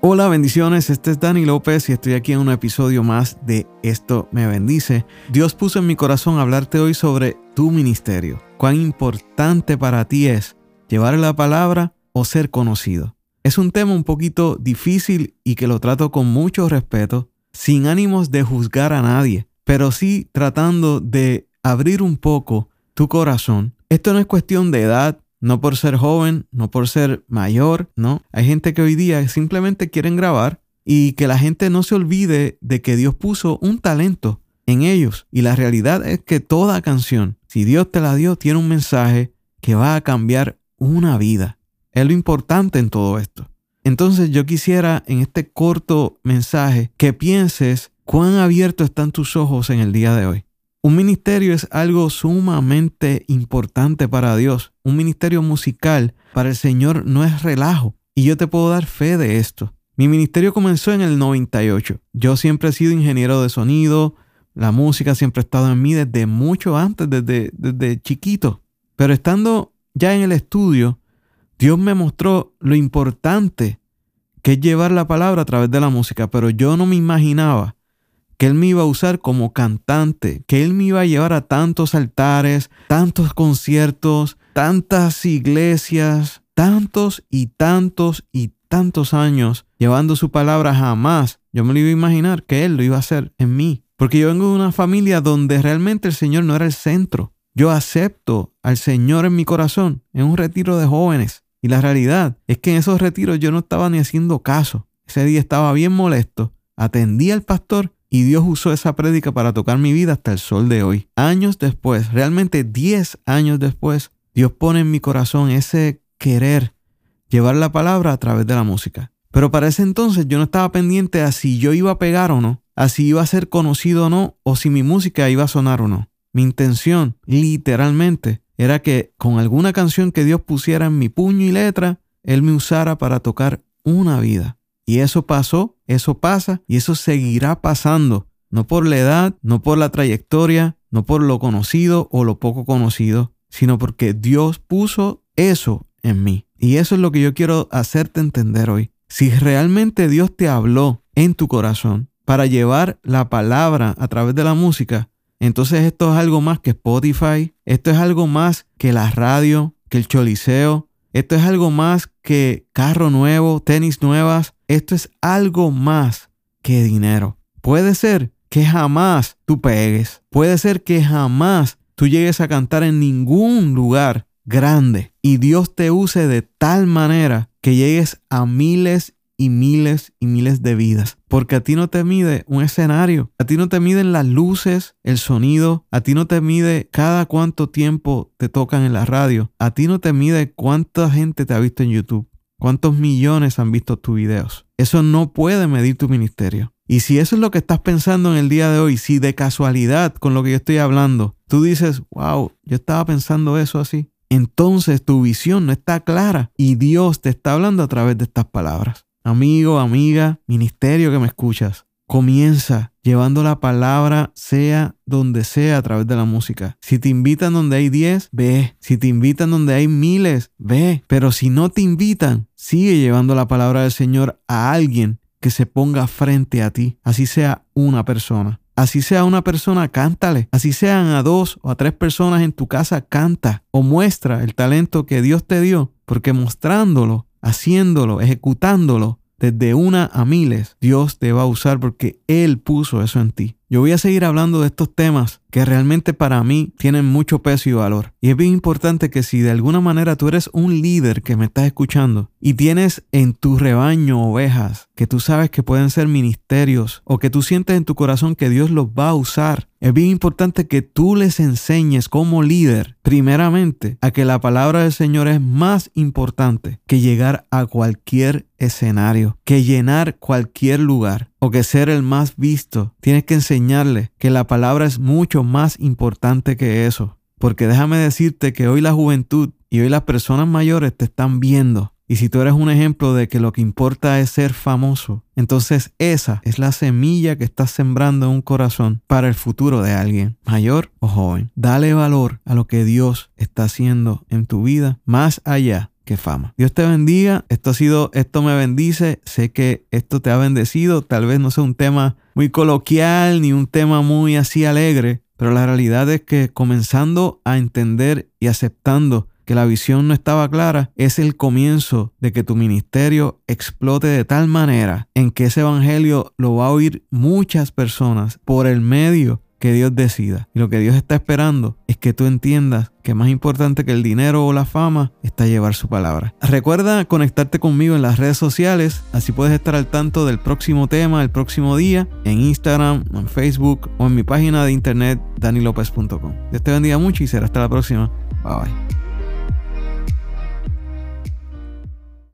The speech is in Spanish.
Hola, bendiciones. Este es Dani López y estoy aquí en un episodio más de Esto me bendice. Dios puso en mi corazón hablarte hoy sobre tu ministerio. Cuán importante para ti es llevar la palabra o ser conocido. Es un tema un poquito difícil y que lo trato con mucho respeto, sin ánimos de juzgar a nadie, pero sí tratando de abrir un poco tu corazón. Esto no es cuestión de edad, no por ser joven, no por ser mayor, ¿no? Hay gente que hoy día simplemente quieren grabar y que la gente no se olvide de que Dios puso un talento en ellos. Y la realidad es que toda canción, si Dios te la dio, tiene un mensaje que va a cambiar una vida. Es lo importante en todo esto. Entonces yo quisiera en este corto mensaje que pienses cuán abiertos están tus ojos en el día de hoy. Un ministerio es algo sumamente importante para Dios. Un ministerio musical para el Señor no es relajo. Y yo te puedo dar fe de esto. Mi ministerio comenzó en el 98. Yo siempre he sido ingeniero de sonido. La música siempre ha estado en mí desde mucho antes, desde, desde chiquito. Pero estando ya en el estudio, Dios me mostró lo importante que es llevar la palabra a través de la música. Pero yo no me imaginaba que Él me iba a usar como cantante, que Él me iba a llevar a tantos altares, tantos conciertos, tantas iglesias, tantos y tantos y tantos años llevando su palabra jamás. Yo me lo iba a imaginar que Él lo iba a hacer en mí. Porque yo vengo de una familia donde realmente el Señor no era el centro. Yo acepto al Señor en mi corazón en un retiro de jóvenes. Y la realidad es que en esos retiros yo no estaba ni haciendo caso. Ese día estaba bien molesto. Atendí al pastor y Dios usó esa prédica para tocar mi vida hasta el sol de hoy. Años después, realmente 10 años después, Dios pone en mi corazón ese querer llevar la palabra a través de la música. Pero para ese entonces yo no estaba pendiente a si yo iba a pegar o no, a si iba a ser conocido o no, o si mi música iba a sonar o no. Mi intención, literalmente, era que con alguna canción que Dios pusiera en mi puño y letra, Él me usara para tocar una vida. Y eso pasó, eso pasa y eso seguirá pasando. No por la edad, no por la trayectoria, no por lo conocido o lo poco conocido, sino porque Dios puso eso en mí. Y eso es lo que yo quiero hacerte entender hoy. Si realmente Dios te habló en tu corazón para llevar la palabra a través de la música, entonces esto es algo más que Spotify, esto es algo más que la radio, que el choliseo, esto es algo más que carro nuevo, tenis nuevas. Esto es algo más que dinero. Puede ser que jamás tú pegues. Puede ser que jamás tú llegues a cantar en ningún lugar grande y Dios te use de tal manera que llegues a miles y miles y miles de vidas. Porque a ti no te mide un escenario, a ti no te miden las luces, el sonido, a ti no te mide cada cuánto tiempo te tocan en la radio, a ti no te mide cuánta gente te ha visto en YouTube, cuántos millones han visto tus videos. Eso no puede medir tu ministerio. Y si eso es lo que estás pensando en el día de hoy, si de casualidad con lo que yo estoy hablando, tú dices, wow, yo estaba pensando eso así, entonces tu visión no está clara y Dios te está hablando a través de estas palabras. Amigo, amiga, ministerio que me escuchas, comienza llevando la palabra sea donde sea a través de la música. Si te invitan donde hay 10, ve. Si te invitan donde hay miles, ve. Pero si no te invitan, sigue llevando la palabra del Señor a alguien que se ponga frente a ti, así sea una persona. Así sea una persona, cántale. Así sean a dos o a tres personas en tu casa, canta o muestra el talento que Dios te dio, porque mostrándolo haciéndolo, ejecutándolo, desde una a miles, Dios te va a usar porque Él puso eso en ti. Yo voy a seguir hablando de estos temas que realmente para mí tienen mucho peso y valor. Y es bien importante que si de alguna manera tú eres un líder que me estás escuchando y tienes en tu rebaño ovejas que tú sabes que pueden ser ministerios o que tú sientes en tu corazón que Dios los va a usar, es bien importante que tú les enseñes como líder, primeramente, a que la palabra del Señor es más importante que llegar a cualquier escenario, que llenar cualquier lugar o que ser el más visto. Tienes que enseñarle que la palabra es mucho más importante que eso. Porque déjame decirte que hoy la juventud y hoy las personas mayores te están viendo. Y si tú eres un ejemplo de que lo que importa es ser famoso, entonces esa es la semilla que estás sembrando en un corazón para el futuro de alguien, mayor o joven. Dale valor a lo que Dios está haciendo en tu vida, más allá fama. Dios te bendiga. Esto ha sido, esto me bendice. Sé que esto te ha bendecido. Tal vez no sea un tema muy coloquial ni un tema muy así alegre, pero la realidad es que comenzando a entender y aceptando que la visión no estaba clara, es el comienzo de que tu ministerio explote de tal manera en que ese evangelio lo va a oír muchas personas por el medio que Dios decida. Y lo que Dios está esperando es que tú entiendas que más importante que el dinero o la fama está llevar su palabra. Recuerda conectarte conmigo en las redes sociales, así puedes estar al tanto del próximo tema, el próximo día, en Instagram, en Facebook o en mi página de internet danilopez.com. Dios te bendiga mucho y será hasta la próxima. Bye bye.